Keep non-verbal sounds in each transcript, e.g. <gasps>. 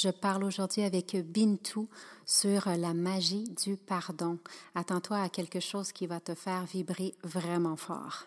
Je parle aujourd'hui avec Bintou sur la magie du pardon. Attends-toi à quelque chose qui va te faire vibrer vraiment fort.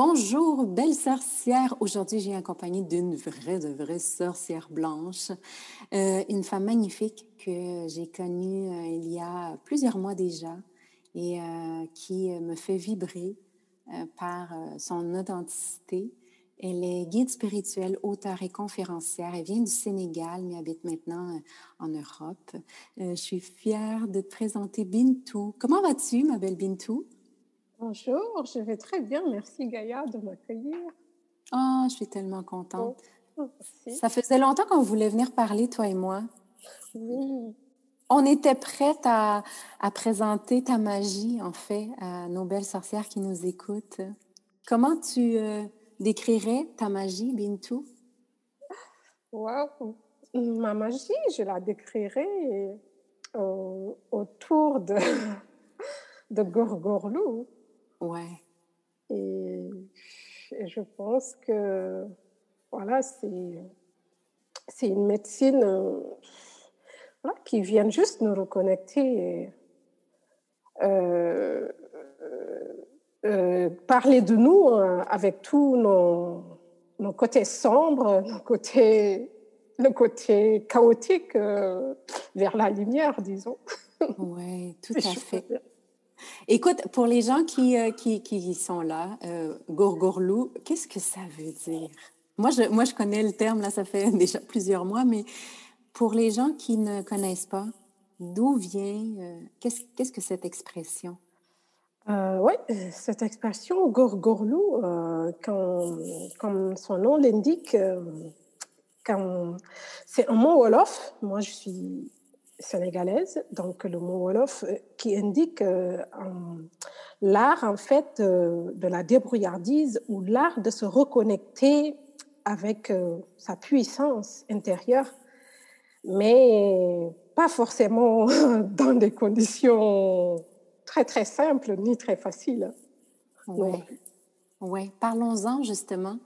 Bonjour, belle sorcière. Aujourd'hui, j'ai accompagné d'une vraie, de vraie sorcière blanche, euh, une femme magnifique que j'ai connue euh, il y a plusieurs mois déjà et euh, qui me fait vibrer par son authenticité. Elle est guide spirituelle, auteure et conférencière. Elle vient du Sénégal, mais habite maintenant en Europe. je suis fière de te présenter Bintou. Comment vas-tu, ma belle Bintou? Bonjour, je vais très bien. Merci Gaïa de m'accueillir. Oh, je suis tellement contente. Oh, Ça faisait longtemps qu'on voulait venir parler, toi et moi. Oui. On était prête à, présenter ta magie, en fait, à nos belles sorcières qui nous écoutent. Comment tu euh, décrirais ta magie, Bintou? Wow! Ma magie, je la décrirais euh, autour de, <laughs> de Gorgorlou. Ouais. Et, je pense que, voilà, c'est, c'est une médecine euh, qui vient juste nous reconnecter. Euh, euh, parler de nous avec tous nos, nos, côtés sombres, nos côtés, le côté chaotique vers la lumière, disons. Oui, <laughs> tout à fait. Écoute, pour les gens qui, euh, qui, sont là, euh, gourgourlou, qu'est-ce que ça veut dire? Moi je, moi, je connais le terme, là, ça fait <laughs> déjà plusieurs mois, mais pour les gens qui ne connaissent pas, d'où vient, euh, qu'est-ce, qu'est-ce que cette expression? Euh, oui, cette expression gourgourlou, comme son nom l'indique, c'est un mot wolof. Moi, je suis sénégalaise, donc le mot Wolof, euh, qui indique euh, l'art en fait de la débrouillardise ou l'art de se reconnecter avec euh, sa puissance intérieure, mais pas forcément <laughs> dans des conditions très très simples ni très faciles. Oui, ouais. parlons-en justement,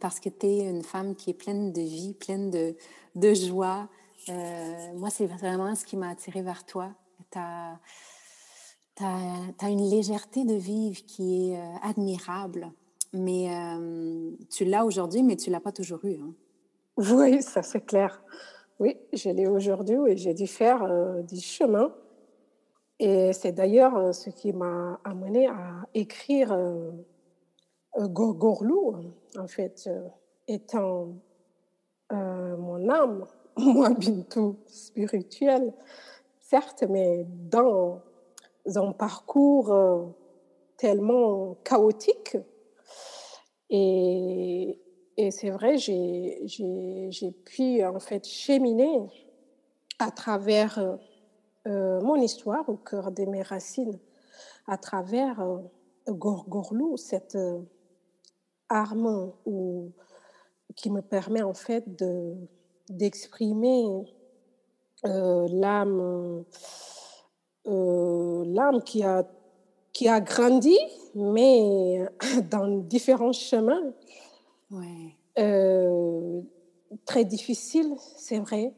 parce que tu es une femme qui est pleine de vie, pleine de, de joie, euh, moi, c'est vraiment ce qui m'a attiré vers toi. Tu as, as, une légèreté de vivre qui est euh, admirable. Mais euh, tu l'as aujourd'hui, mais tu l'as pas toujours eu. Hein? Oui, ça c'est clair. Oui, je l'ai aujourd'hui et j'ai dû faire du chemin. Et c'est d'ailleurs ce qui m'a amené à écrire Gorgorlou, en fait, étant mon âme <laughs> moi, Bintou, spirituel, certes, mais dans un parcours euh, tellement chaotique. Et, et c'est vrai, j'ai pu en fait cheminer à travers euh, mon histoire au cœur de mes racines, à travers euh, Gorgorlou, cette arme où, qui me permet en fait de d'exprimer euh, l'âme, euh, l'âme qui a, qui a grandi, mais <laughs> dans différents chemins. Euh, très difficile, c'est vrai.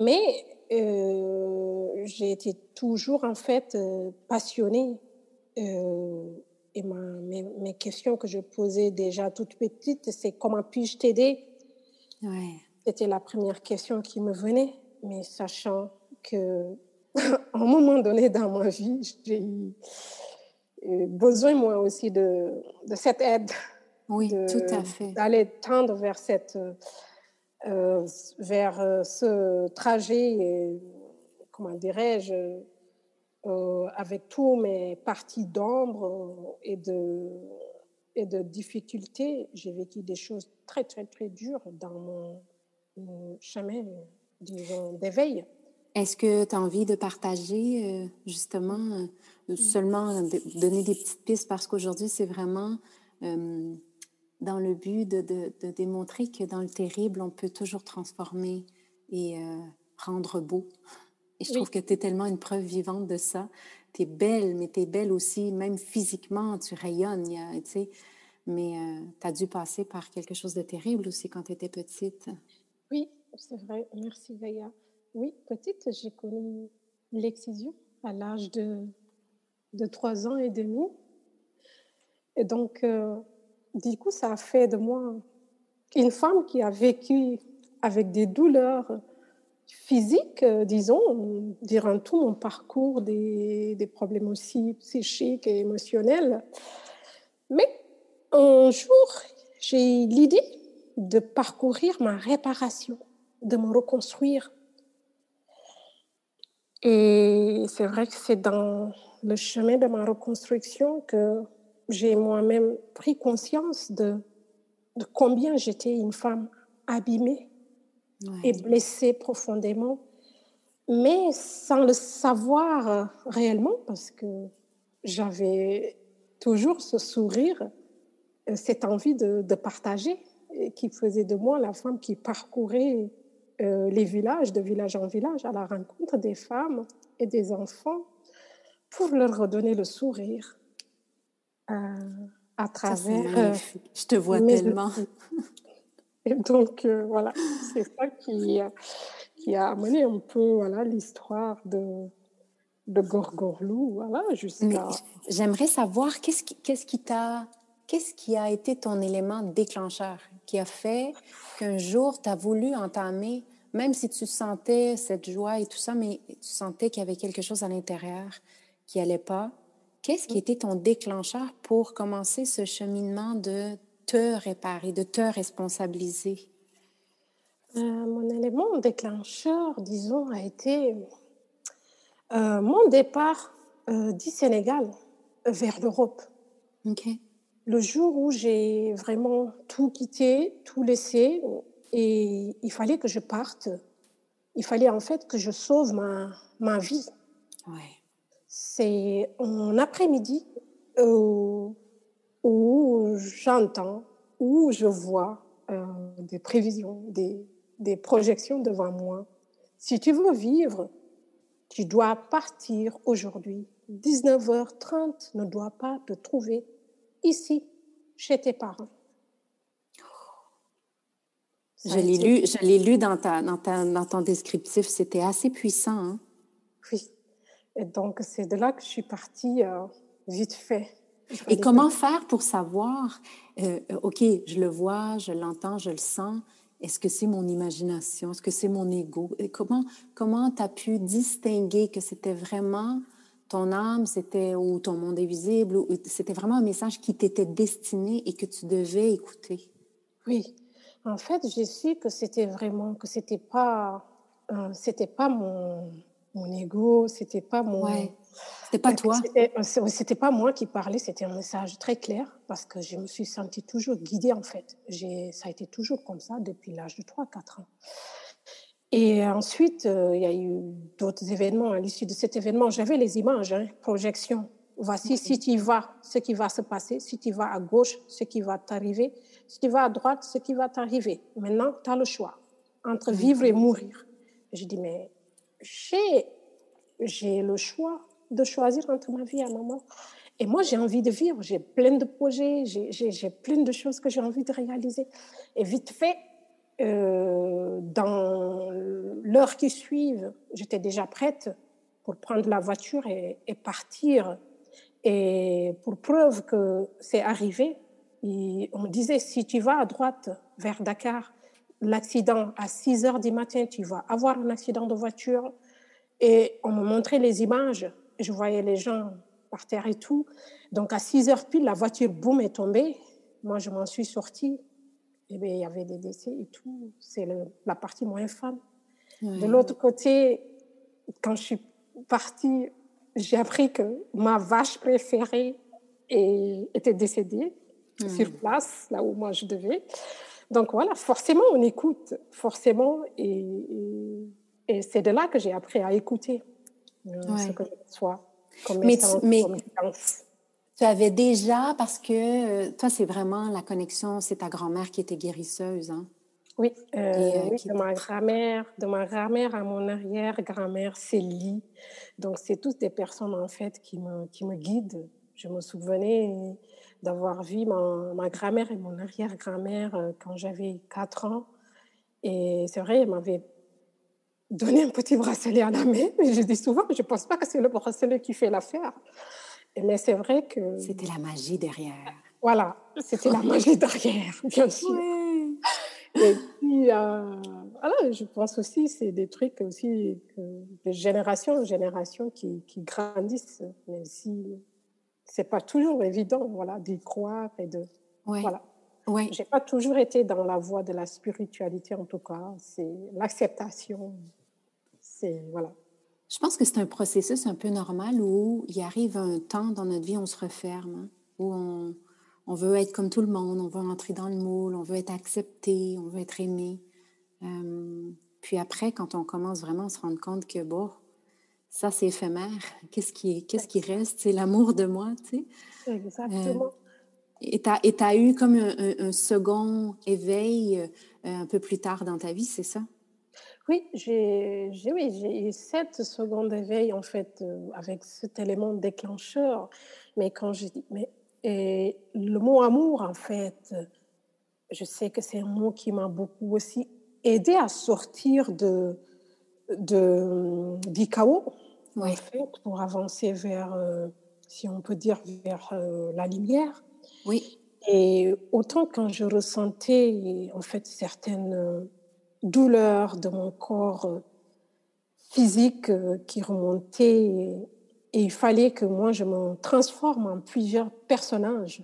Mais j'ai été toujours en fait passionnée et mes, questions que je posais déjà toute petite, c'est comment puis-je t'aider? Ouais. C'était la première question qui me venait, mais sachant que <laughs> à un moment donné dans ma vie, j'ai eu besoin moi aussi de, de cette aide. Oui, tout à fait. D'aller tendre vers cette, euh, vers euh, ce trajet, et, comment dirais-je, euh, avec tous mes parties d'ombre et de, et de difficultés, j'ai vécu des choses très, très, très dures dans mon chemin, disons, d'éveil. Est-ce que tu as envie de partager, justement, seulement donner des petites pistes? Parce qu'aujourd'hui, c'est vraiment dans le but de, démontrer que dans le terrible, on peut toujours transformer et euh, rendre beau. Et je trouve que tu es tellement une preuve vivante de ça. Tu es belle, mais tu es belle aussi, même physiquement, tu rayonnes, tu sais. Mais euh, tu as dû passer par quelque chose de terrible aussi quand tu étais petite. Oui, c'est vrai. Merci, Gaïa. Oui, petite, j'ai connu l'excision à l'âge de, de 3 ans et demi. Et donc, euh, du coup, ça a fait de moi une femme qui a vécu avec des douleurs physiques, euh, disons, durant tout mon parcours, des, des, problèmes aussi psychiques et émotionnels. Mais un jour, j'ai l'idée de parcourir ma réparation, de me reconstruire. Et c'est vrai que c'est dans le chemin de ma reconstruction que j'ai moi-même pris conscience de, de combien j'étais une femme abîmée et blessée profondément, mais sans le savoir réellement, parce que j'avais toujours ce sourire, euh, cette envie de, de, partager, qui faisait de moi la femme qui parcourait euh, les villages, de village en village, à la rencontre des femmes et des enfants, pour leur redonner le sourire à travers. Euh, je te vois tellement. Et donc, euh, voilà, c'est ça qui, qui a amené un peu voilà, l'histoire de, de Gorgorlou, voilà, jusqu'à... J'aimerais savoir qu'est-ce qui, qu'est-ce qui t'a... Qu'est-ce qui a été ton élément déclencheur? Qui a fait qu'un jour, tu as voulu entamer, même si tu sentais cette joie et tout ça, mais tu sentais qu'il y avait quelque chose à l'intérieur qui allait pas, Qu'est-ce qui était ton déclencheur pour commencer ce cheminement de te réparer, de te responsabiliser? Euh, mon élément déclencheur, disons, a été euh, mon départ euh, du Sénégal vers l'Europe. Le jour où j'ai vraiment tout quitté, tout laissé, et il fallait que je parte. Il fallait en fait que je sauve ma, ma vie. Ouais c'est un après-midi euh, où j'entends, où je vois euh, des prévisions, des, des projections devant moi. Si tu veux vivre, tu dois partir aujourd'hui. 19h30 ne doit pas te trouver ici, chez tes parents. je l'ai lu, je l'ai lu dans, ta, dans, ta, dans ton descriptif, c'était assez puissant. Hein? Oui. Et donc, c'est de là que je suis partie euh, vite fait. Et comment faire pour savoir, euh, OK, je le vois, je l'entends, je le sens, est-ce que c'est mon imagination, est-ce que c'est mon ego? Et comment comment tu as pu distinguer que c'était vraiment ton âme, c'était ou ton monde invisible, ou c'était vraiment un message qui t'était destiné et que tu devais écouter? Oui, en fait, j'ai su que c'était vraiment, que c'était pas, c'était pas mon, mon ego, c'était pas mon. C'était pas toi. C'était pas moi qui parlais, c'était un message très clair parce que je me suis sentie toujours guidée en fait. Ça a été toujours comme ça depuis l'âge de 3-4 ans. Et ensuite, euh, il y a eu d'autres événements. À l'issue de cet événement, j'avais les images, hein, projections. Voici si tu y vas, ce qui va se passer. Si tu vas à gauche, ce qui va t'arriver. Si tu vas à droite, ce qui va t'arriver. Maintenant, tu as le choix entre vivre et mourir. Je dis, mais j'ai le choix de choisir entre ma vie et un moment. Et moi, j'ai envie de vivre, j'ai plein de projets, j'ai plein de choses que j'ai envie de réaliser. Et vite fait, euh, dans l'heure qui suit, j'étais déjà prête pour prendre la voiture et, partir. Et pour preuve que c'est arrivé, on me disait, si tu vas à droite vers Dakar, l'accident à 6 heures du matin, tu vas avoir un accident de voiture. Et on me montrait les images, je voyais les gens par terre et tout. Donc à 6 heures pile, la voiture, boum, est tombée. Moi, je m'en suis sortie. Et bien, il y avait des décès et tout. C'est la partie moins fun. De l'autre côté, quand je suis partie, j'ai appris que ma vache préférée était décédée sur place, là où moi je devais. Donc voilà, forcément, on écoute, forcément, et, et, c'est de là que j'ai appris à écouter euh, ce que je reçois comme mais, mais tu avais déjà, parce que euh, toi, c'est vraiment la connexion, c'est ta grand-mère qui était guérisseuse, hein? Oui, euh, oui de ma grand-mère, de ma grand-mère à mon arrière-grand-mère, Célie. Donc, c'est toutes des personnes, en fait, qui me, qui me guident. Je me souvenais d'avoir vu ma, ma grand-mère et mon arrière-grand-mère euh, quand j'avais 4 ans. Et c'est vrai, elle m'avait donné un petit bracelet à la main, mais je dis souvent, je ne pense pas que c'est le bracelet qui fait l'affaire. Mais c'est vrai que... C'était la magie derrière. Voilà, c'était la magie derrière, bien sûr. Et puis, euh, voilà, je pense aussi, c'est des trucs aussi de génération en génération qui, qui grandissent, mais si c'est pas toujours évident, voilà, d'y croire et de, ouais. voilà. Ouais. J'ai pas toujours été dans la voie de la spiritualité, en tout cas. C'est l'acceptation. C'est, voilà. Je pense que c'est un processus un peu normal où il arrive un temps dans notre vie où on se referme, hein, où on, on, veut être comme tout le monde, on veut entrer dans le moule, on veut être accepté, on veut être aimé. Euh, puis après, quand on commence vraiment à se rendre compte que, bon, ça, c'est éphémère. <laughs> Qu'est-ce qui, qu'est-ce qui reste? C'est l'amour de moi, tu sais. Exactement. Euh, et tu as, eu comme un, second éveil euh, un peu plus tard dans ta vie, c'est ça? Oui, j'ai oui, eu sept secondes d'éveil, en fait, euh, avec cet élément déclencheur. Mais quand je dis... Mais, et le mot amour, en fait, je sais que c'est un mot qui m'a beaucoup aussi aidé à sortir de, de, du chaos en fait, pour avancer vers, euh, si on peut dire, vers euh, la lumière. Oui. Et autant quand je ressentais, en fait, certaines euh, douleurs de mon corps physique qui remontaient, et, il fallait que moi, je me transforme en plusieurs personnages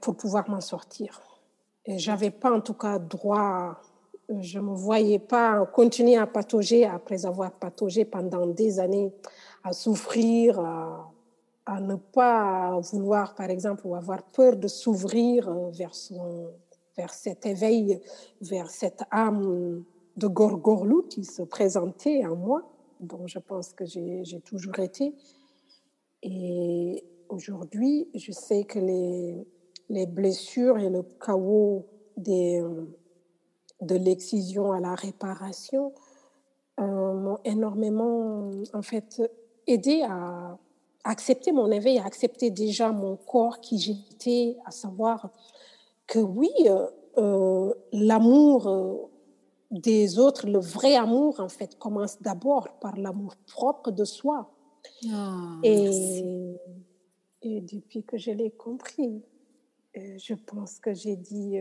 pour pouvoir m'en sortir. Et j'avais pas, en tout cas, droit je me voyais pas continuer à patauger après avoir pataugé pendant des années, à souffrir, à, ne pas vouloir, par exemple, ou avoir peur de s'ouvrir vers, son, vers cet éveil, vers cette âme de Gorgorlou qui se présentait en moi, dont je pense que j'ai toujours été. Et aujourd'hui, je sais que les, les blessures et le chaos des de l'excision à la réparation euh, m'ont énormément, en fait, aidé à accepter mon éveil, à accepter déjà mon corps qui j'étais, à savoir que oui, euh, euh, l'amour des autres, le vrai amour, en fait, commence d'abord par l'amour propre de soi. Ah, et, et, depuis que je l'ai compris, je pense que j'ai dit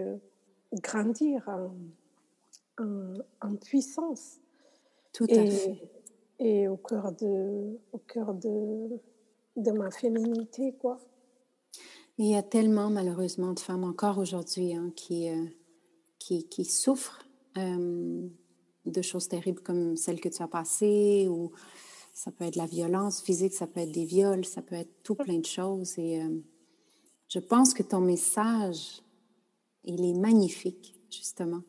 grandir en, puissance. Tout à et, fait. Et au cœur de, au cœur de, de ma féminité, quoi. Il y a tellement, malheureusement, de femmes encore aujourd'hui hein, qui, euh, qui, qui, souffrent euh, de choses terribles comme celles que tu as passées, ou ça peut être la violence physique, ça peut être des viols, ça peut être tout plein de choses. Et euh, je pense que ton message, il est magnifique, justement.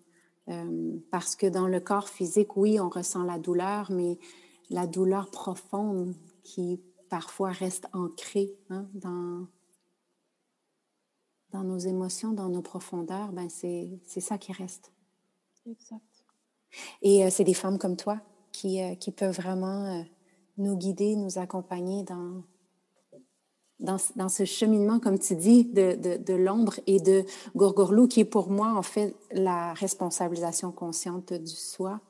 Parce que dans le corps physique, oui, on ressent la douleur, mais la douleur profonde qui parfois reste ancrée hein, dans, dans nos émotions, dans nos profondeurs, ben c'est ça qui reste. Exact. Et euh, c'est des femmes comme toi qui, euh, qui peuvent vraiment nous guider, nous accompagner dans, dans, ce cheminement, comme tu dis, de, de, l'ombre et de Gorgorlou, qui est pour moi, en fait, la responsabilisation consciente du soi.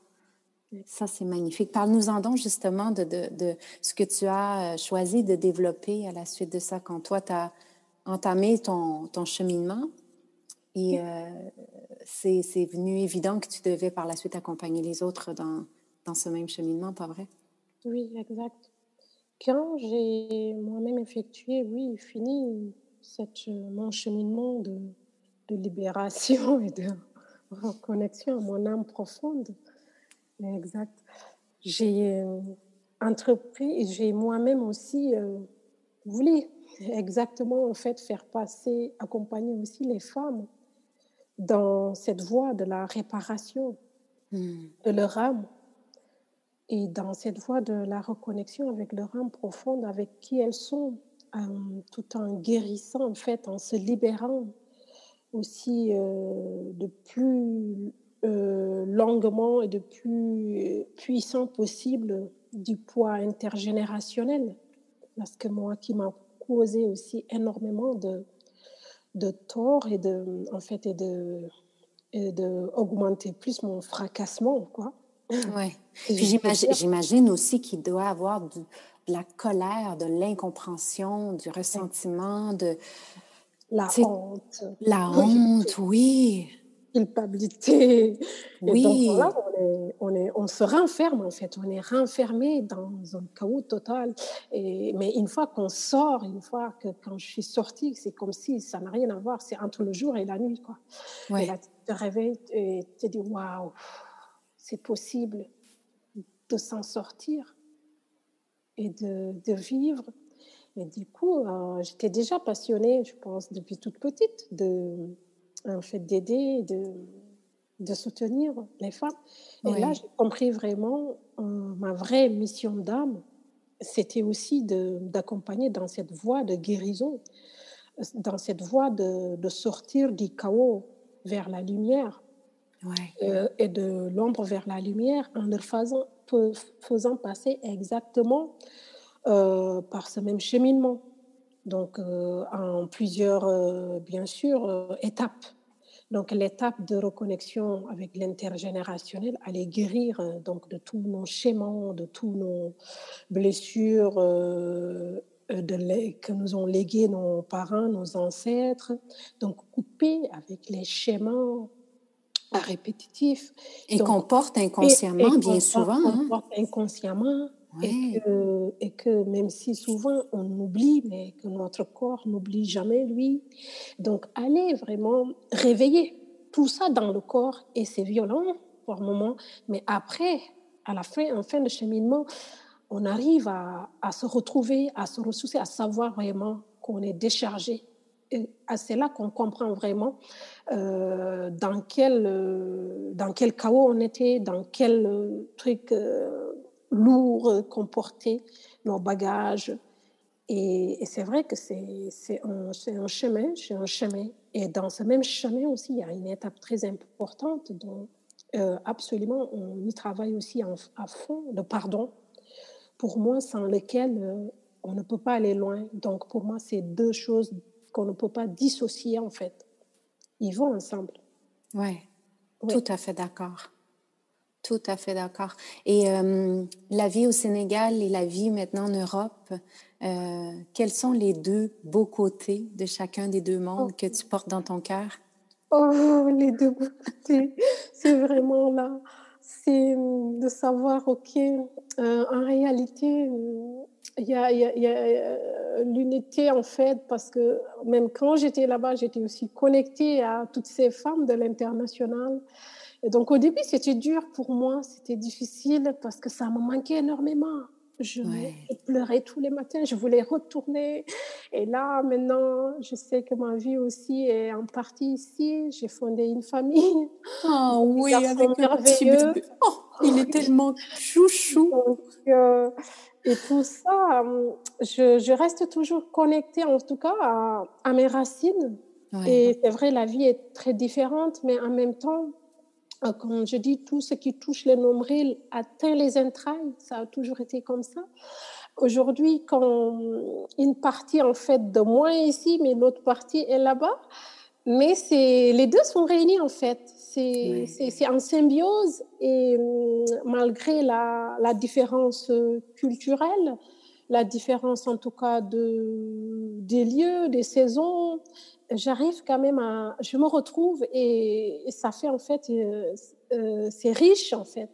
Ça, c'est magnifique. Parle-nous-en donc justement de, de, ce que tu as euh, choisi de développer à la suite de ça, quand toi, tu as entamé ton, ton cheminement. Et euh, c'est venu évident que tu devais par la suite accompagner les autres dans, dans ce même cheminement, pas vrai? Oui, exact. Quand j'ai moi-même effectué, oui, fini cette, mon cheminement de, de libération <laughs> et de reconnexion à mon âme profonde, Exact. J'ai euh, entrepris et j'ai moi-même aussi euh, voulu exactement en fait faire passer, accompagner aussi les femmes dans cette voie de la réparation hmm. de leur âme et dans cette voie de la reconnexion avec leur âme profonde, avec qui elles sont, euh, tout en guérissant en fait, en se libérant aussi de plus euh, longuement et de plus puissant possible du poids intergénérationnel. Parce que moi, qui m'a causé aussi énormément de, de tort et de, en fait, et de, et de augmenter plus mon fracassement, quoi. Ouais. <laughs> J'imagine aussi qu'il doit avoir de, la colère, de l'incompréhension, du ressentiment, de la honte. La honte, oui culpabilité. Oui. Et donc là, on, est, on, est, on se renferme en fait, on est renfermé dans un chaos total. Et, mais une fois qu'on sort, une fois que quand je suis sortie, c'est comme si ça n'a rien à voir, c'est entre le jour et la nuit. Quoi. Et là, tu te réveilles et tu te dis waouh, c'est possible de s'en sortir et de, de, vivre. Et du coup, euh, j'étais déjà passionnée, je pense, depuis toute petite, de en fait d'aider, de, de soutenir les femmes. Et là, j'ai compris vraiment euh, ma vraie mission d'âme, c'était aussi d'accompagner dans cette voie de guérison, dans cette voie de, de sortir du chaos vers la lumière euh, et de l'ombre vers la lumière en leur faisant, faisant passer exactement euh, par ce même cheminement donc en plusieurs, bien sûr, étapes. Donc l'étape de reconnexion avec l'intergénérationnel, aller guérir donc de tous nos schémas, de tous nos blessures de que nous ont légués nos parents, nos ancêtres. Donc couper avec les schémas répétitifs. Et qu'on porte inconsciemment, bien souvent. Hein. porte inconsciemment et, que, et, que, même si souvent on oublie, mais que notre corps n'oublie jamais lui. Donc, aller vraiment réveiller tout ça dans le corps, et c'est violent pour un moment, mais après, à la fin, en fin de cheminement, on arrive à, à se retrouver, à se ressourcer, à savoir vraiment qu'on est déchargé. Et c'est là qu'on comprend vraiment euh, dans, quel, euh, dans quel chaos on était, dans quel euh, truc lourd qu'on portait, nos bagages. Et, c'est vrai que c'est un, un, chemin, c'est un chemin. Et dans ce même chemin aussi, il y a une étape très importante dont euh, absolument on y travaille aussi à fond, le pardon. Pour moi, sans lequel euh, on ne peut pas aller loin. Donc pour moi, c'est deux choses qu'on ne peut pas dissocier en fait. Ils vont ensemble. Ouais, oui, tout à fait d'accord. Tout à fait d'accord. Et euh, la vie au Sénégal et la vie maintenant en Europe, euh, quels sont les deux beaux côtés de chacun des deux mondes que tu portes dans ton cœur? Oh, les deux beaux côtés, c'est vraiment là. C'est hum, de savoir, OK, euh, en réalité, il y a, a l'unité en fait, parce que même quand j'étais là-bas, j'étais aussi connectée à toutes ces femmes de l'international. Et donc au début, c'était dur pour moi, c'était difficile parce que ça me manquait énormément. Je pleurais tous les matins, je voulais retourner. Et là, maintenant, je sais que ma vie aussi est en partie ici. J'ai fondé une famille. <laughs> Oh oui, avec un petit Oh, il est <laughs> tellement chouchou. Euh, et tout ça, euh, je, je, reste toujours connectée, en tout cas, à, à mes racines. Et c'est vrai, la vie est très différente, mais en même temps, comme je dis, tout ce qui touche le nombril atteint les entrailles. Ça a toujours été comme ça. Aujourd'hui, quand une partie en fait de moi est ici, mais l'autre partie est là-bas, Mais les deux sont réunis en fait. C'est en symbiose et hum, malgré la, la, différence culturelle, la différence en tout cas de, des lieux, des saisons, j'arrive quand même à... Je me retrouve et, ça fait en fait... Euh, euh, c'est riche en fait.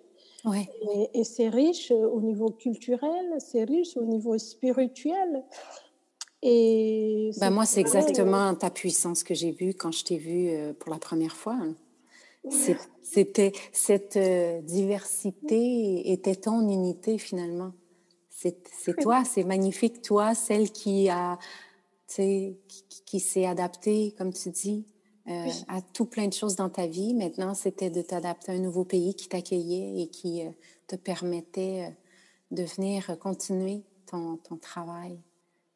Ouais. Et, c'est riche au niveau culturel, c'est riche au niveau spirituel. Et ben moi, c'est exactement ta puissance que j'ai vue quand je t'ai vue euh, pour la première fois. C'était cette diversité était ton unité finalement. C'est toi, c'est magnifique, toi, celle qui a, qui, qui s'est adaptée, comme tu dis, euh, à tout plein de choses dans ta vie. Maintenant, c'était de t'adapter à un nouveau pays qui t'accueillait et qui euh, te permettait euh, de venir continuer ton, ton travail.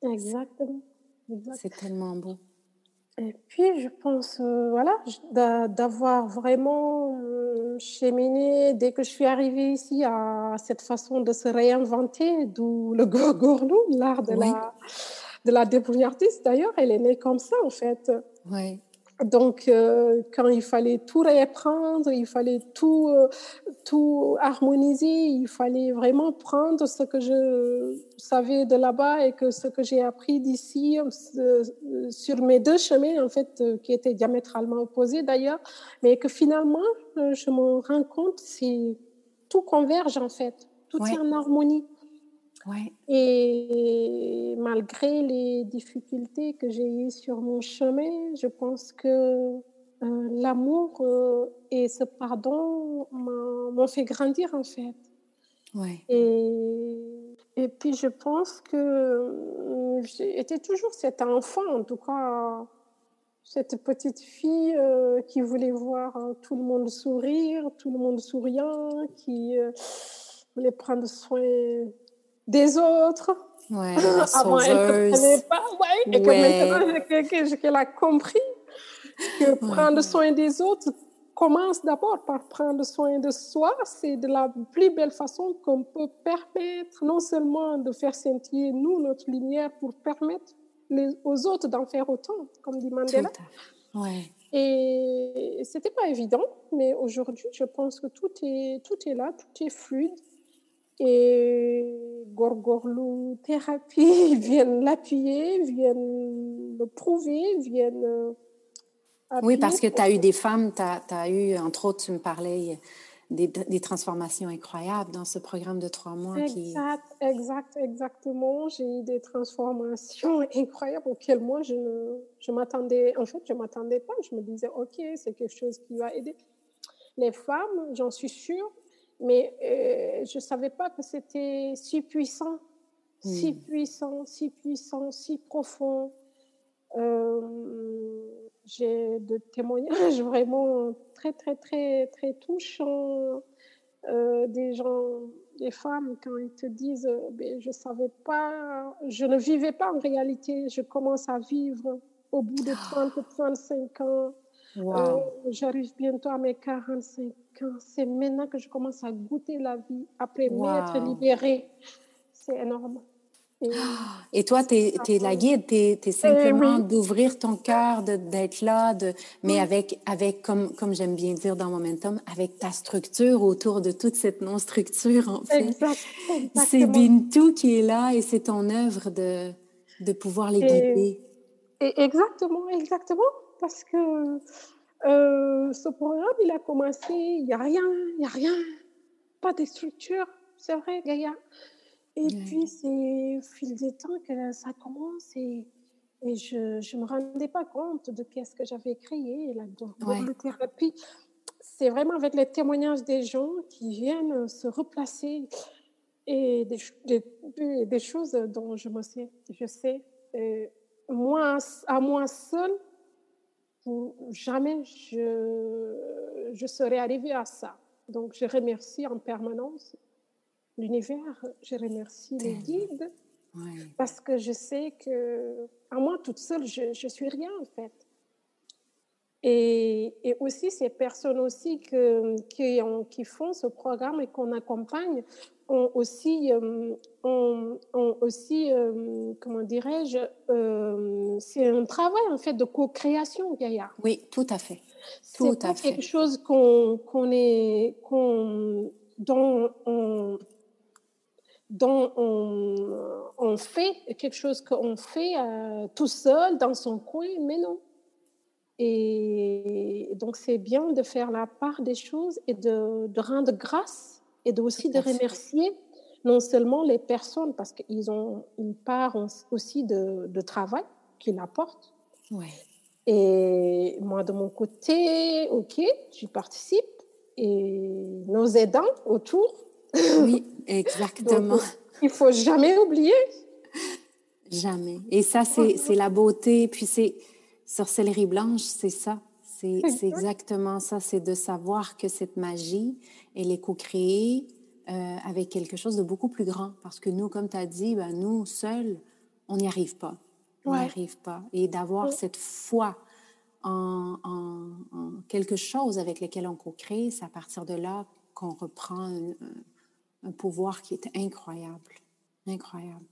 Exactement. C'est tellement beau. Et puis, je pense, voilà, d'avoir vraiment cheminé dès que je suis arrivée ici à cette façon de se réinventer, d'où le <laughs> gorgorlou, l'art de, la, de la débrouillardise. D'ailleurs, elle est née comme ça, en fait. Oui. Donc, euh, quand il fallait tout réapprendre, il fallait tout, euh, tout harmoniser, il fallait vraiment prendre ce que je savais de là-bas et que ce que j'ai appris d'ici euh, sur mes deux chemins, en fait, qui étaient diamétralement opposés d'ailleurs, mais que finalement, je me rends compte, c'est tout converge en fait, tout est en harmonie. Et malgré les difficultés que j'ai eues sur mon chemin, je pense que euh, l'amour euh, et ce pardon m'ont fait grandir en fait. Ouais. Et, et puis je pense que euh, j'étais toujours cet enfant, en tout cas cette petite fille qui voulait voir tout le monde sourire, tout le monde souriant, qui voulait prendre soin des autres. Ouais, <laughs> Avant, elle ne comprenait pas. Ouais, et que maintenant qu'elle a compris que prendre soin des autres commence d'abord par prendre soin de soi. C'est de la plus belle façon qu'on peut permettre non seulement de faire sentir nous notre lumière pour permettre les, aux autres d'en faire autant, comme dit Mandela. Ouais. Et c'était pas évident, mais aujourd'hui, je pense que tout est, tout est là, tout est fluide. Et Gorgorlou Thérapie <laughs> viennent l'appuyer, viennent le prouver, viennent. Euh, oui, parce que tu as eu des femmes, tu as, eu, entre autres, tu me parlais des, des, transformations incroyables dans ce programme de trois mois. Exact, exact, exactement. J'ai eu des transformations <laughs> incroyables auxquelles moi, je ne je m'attendais, en fait, je ne m'attendais pas. Je me disais, OK, c'est quelque chose qui va aider. Les femmes, j'en suis sûre, mais euh, je ne savais pas que c'était si puissant, si hmm. puissant, si puissant, si profond. Euh, j'ai de témoignages <laughs> vraiment très, très, très, très touchants. Euh, des gens, des femmes, quand ils te disent ben, Je savais pas, je ne vivais pas en réalité, je commence à vivre au bout de 30, 35 ans. J'arrive bientôt à mes 45 c'est maintenant que je commence à goûter la vie après m'être libérée. C'est énorme. <gasps> Et, toi, tu es, la guide, tu es, eh simplement d'ouvrir ton cœur, d'être là, de, mais avec, avec comme, comme j'aime bien dire dans Momentum, avec ta structure autour de toute cette non-structure, en fait. C'est Bintou qui est là et c'est ton œuvre de, de pouvoir les guider. Et exactement, exactement, parce que euh, ce programme, il a commencé, il n'y a rien, il n'y a rien, pas de structure, c'est vrai, Gaïa. Et puis, c'est au fil du temps que ça commence et, et je ne me rendais pas compte de qu'est-ce que j'avais créé, la ouais. thérapie. C'est vraiment avec les témoignages des gens qui viennent se replacer et des, des, des choses dont je me sais, je sais, moi, à moi seule, jamais je, je serais arrivée à ça. Donc, je remercie en permanence l'univers, je remercie les guides, parce que je sais que, à moi toute seule, je, je suis rien en fait. Et, et, aussi ces personnes aussi que, qui, ont, qui font ce programme et qu'on accompagne ont aussi, euh, ont, ont aussi euh, comment dirais-je, euh, c'est un travail en fait de co-création, Gaïa. Oui, tout à fait. Tout à fait. quelque chose qu'on qu'on est, qu'on, dont on dont on, on, fait quelque chose qu'on fait tout seul dans son coin, mais non. Et donc, c'est bien de faire la part des choses et de, de rendre grâce et de aussi de remercier non seulement les personnes, parce qu'ils ont une part aussi de, de travail qu'ils apportent. Ouais. Et moi, de mon côté, OK, je participe. Et nos aidants autour. Oui, <laughs> exactement. Donc, il faut jamais oublier. Jamais. Et ça, c'est la beauté. Puis c'est sorcellerie blanche, c'est ça. C'est exactement ça. C'est de savoir que cette magie, elle est co-créée euh, avec quelque chose de beaucoup plus grand. Parce que nous, comme tu as dit, ben, nous, seuls, on n'y arrive pas. On n'y arrive pas. Et d'avoir cette foi en, quelque chose avec lequel on co-crée, c'est à partir de là qu'on reprend un, pouvoir qui est incroyable. Incroyable.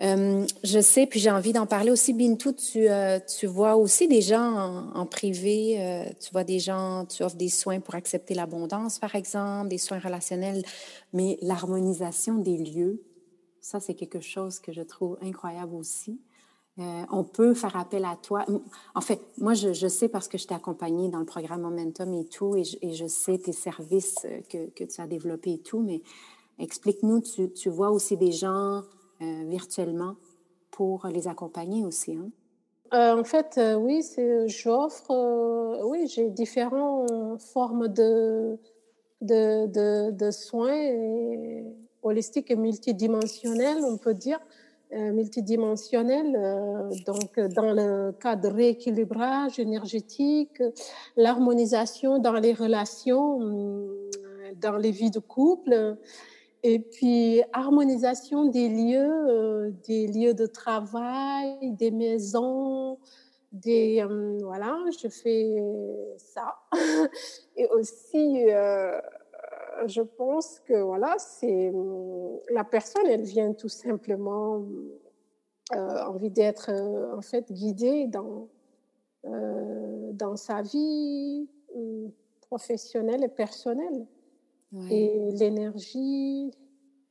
Euh, je sais, puis j'ai envie d'en parler aussi. Bintou, tu, euh, tu vois aussi des gens en, privé, euh, tu vois des gens, tu offres des soins pour accepter l'abondance, par exemple, des soins relationnels, mais l'harmonisation des lieux, ça, c'est quelque chose que je trouve incroyable aussi. On peut faire appel à toi. En fait, moi, je, sais parce que je t'ai accompagnée dans le programme Momentum et tout, et je, sais tes services que, que, tu as développés et tout, mais explique-nous, tu, vois aussi des gens euh, virtuellement pour les accompagner aussi. Hein? Euh, en fait, euh, oui, j'offre, oui, j'ai différentes formes de, de, de soins holistiques et multidimensionnels, on peut dire. Multidimensionnels, donc dans le cadre de rééquilibrage énergétique, l'harmonisation dans les relations, dans les vies de couple, et puis, harmonisation des lieux, euh, des lieux de travail, des maisons, des... Euh, voilà, je fais ça. <laughs> Et aussi, euh, je pense que, voilà, c'est... La personne, elle vient tout simplement envie d'être, en fait, guidée dans, dans sa vie professionnelle et personnelle. Et l'énergie,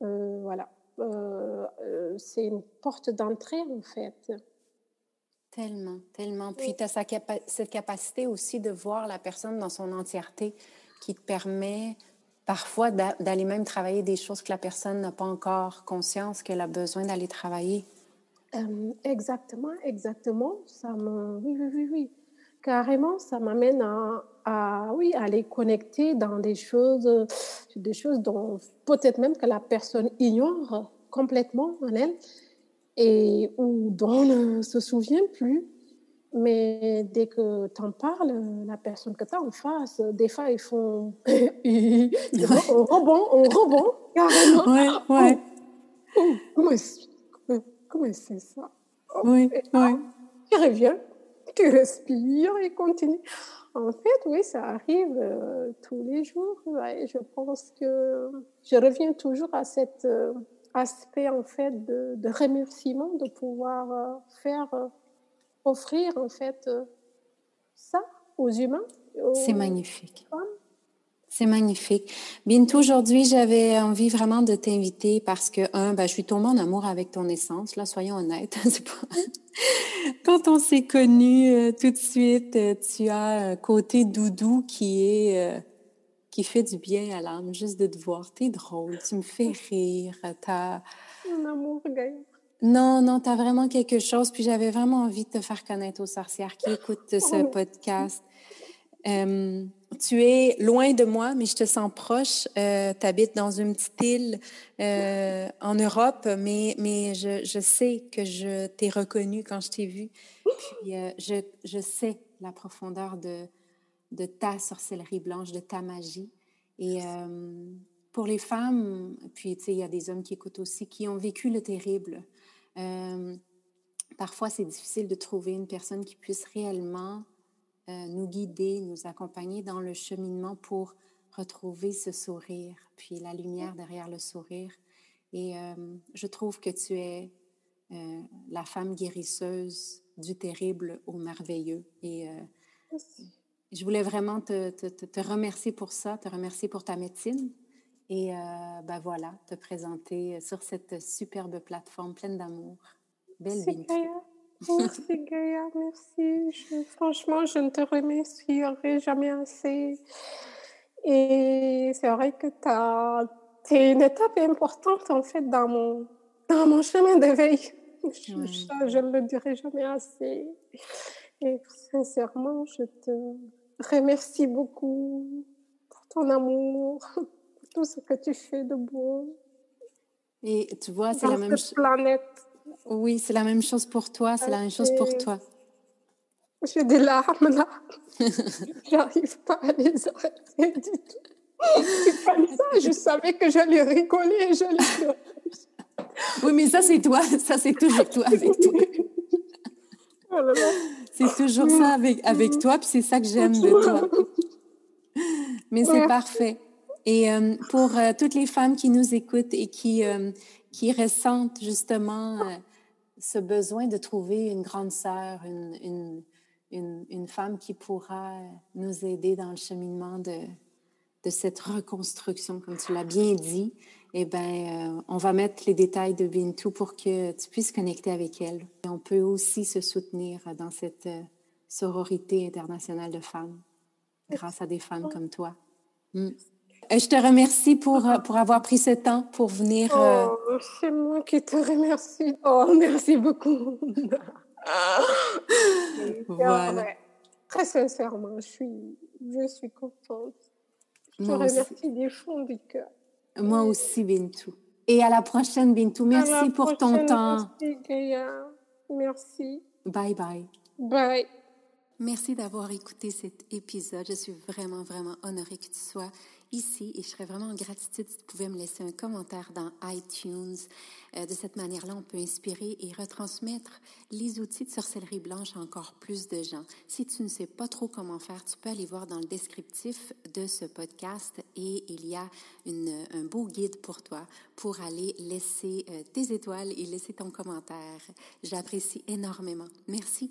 euh, voilà, euh, euh, c'est une porte d'entrée en fait. Tellement, tellement. Puis tu as cette capacité aussi de voir la personne dans son entièreté qui te permet parfois d'aller même travailler des choses que la personne n'a pas encore conscience qu'elle a besoin d'aller travailler. exactement, exactement. Ça me... Oui, oui, oui, oui. Carrément, ça m'amène à, à, oui, à connecter dans des choses, des choses dont peut-être même que la personne ignore complètement en elle et ou dont on ne se souvient plus. Mais dès que tu en parles, la personne que tu as en face, des fois, ils font <laughs> on rebond, on rebond, carrément. Ouais, ouais. Oh, oh, comment c'est ça? Oh, Oui, oui. Tu reviens, tu respires et continue. En fait, oui, ça arrive euh, tous les jours. je pense que je reviens toujours à cet euh, aspect en fait de, de, remerciement, de pouvoir euh, faire offrir en fait ça aux humains. C'est magnifique. C'est magnifique. Bintou, aujourd'hui, j'avais envie vraiment de t'inviter parce que, un, ben, je suis tombée en amour avec ton essence, là, soyons honnêtes. <laughs> Pas... <laughs> Quand on s'est connus euh, tout de suite, euh, tu as un côté doudou qui est, euh, qui fait du bien à l'âme, juste de te voir. T'es drôle, tu me fais rire. Mon amour, Gaïa. Non, non, tu as vraiment quelque chose. Puis j'avais vraiment envie de te faire connaître aux sorcières qui écoutent ce podcast. Euh, tu es loin de moi, mais je te sens proche. Euh, tu habites dans une petite île euh, en Europe, mais, mais je, je, sais que je t'ai reconnu quand je t'ai vu. Puis euh, je, je, sais la profondeur de, de ta sorcellerie blanche, de ta magie. Et pour les femmes, puis tu sais, il y a des hommes qui écoutent aussi, qui ont vécu le terrible. Parfois, c'est difficile de trouver une personne qui puisse réellement euh, nous guider, nous accompagner dans le cheminement pour retrouver ce sourire, puis la lumière derrière le sourire. Et euh, je trouve que tu es euh, la femme guérisseuse du terrible au merveilleux. Et je voulais vraiment te, te, te, remercier pour ça, te remercier pour ta médecine. Et ben voilà, te présenter sur cette superbe plateforme pleine d'amour. Belle vie. Merci <laughs> Gaïa, merci. franchement, je ne te remercierai jamais assez. Et c'est vrai que tu es une étape importante en fait dans mon, dans mon chemin d'éveil. Je, ne le dirai jamais assez. Et sincèrement, je te remercie beaucoup pour ton amour, tout ce que tu fais de beau. Et tu vois, c'est la même chose. planète. Oui, c'est la même chose pour toi, c'est la même chose pour toi. J'ai des larmes là. <laughs> J'arrive pas à les arrêter du tout. C'est pas ça, je savais que j'allais rigoler et j'allais <laughs> pleurer. Oui, mais ça, c'est toi. Ça, c'est toujours toi avec <laughs> toi. Oh c'est toujours ça avec, avec toi, puis c'est ça que j'aime de toi. Mais c'est parfait. Et euh, pour euh, toutes les femmes qui nous écoutent et qui, euh, qui ressentent justement ce besoin de trouver une grande sœur, une, une, une, femme qui pourra nous aider dans le cheminement de, de cette reconstruction, comme tu l'as bien dit, eh bien, on va mettre les détails de Bintou pour que tu puisses connecter avec elle. Et on peut aussi se soutenir dans cette sororité internationale de femmes grâce à des femmes comme toi. Mm. Je te remercie pour, euh, pour avoir pris ce temps pour venir. Oh, c'est moi qui te remercie. Oh, merci beaucoup. <laughs> voilà. Très sincèrement, je suis, je suis contente. Je te remercie du fond du cœur. Moi aussi, Bintou. Et à la prochaine, Bintou. Merci pour ton temps. Merci, Merci. Bye bye. Bye. Merci d'avoir écouté cet épisode. Je suis vraiment, vraiment honorée que tu sois ici et je serais vraiment en gratitude si tu pouvais me laisser un commentaire dans iTunes. Euh, de cette manière-là, on peut inspirer et retransmettre les outils de sorcellerie blanche à encore plus de gens. Si tu ne sais pas trop comment faire, tu peux aller voir dans le descriptif de ce podcast et il y a un beau guide pour toi pour aller laisser euh, tes étoiles et laisser ton commentaire. J'apprécie énormément. Merci.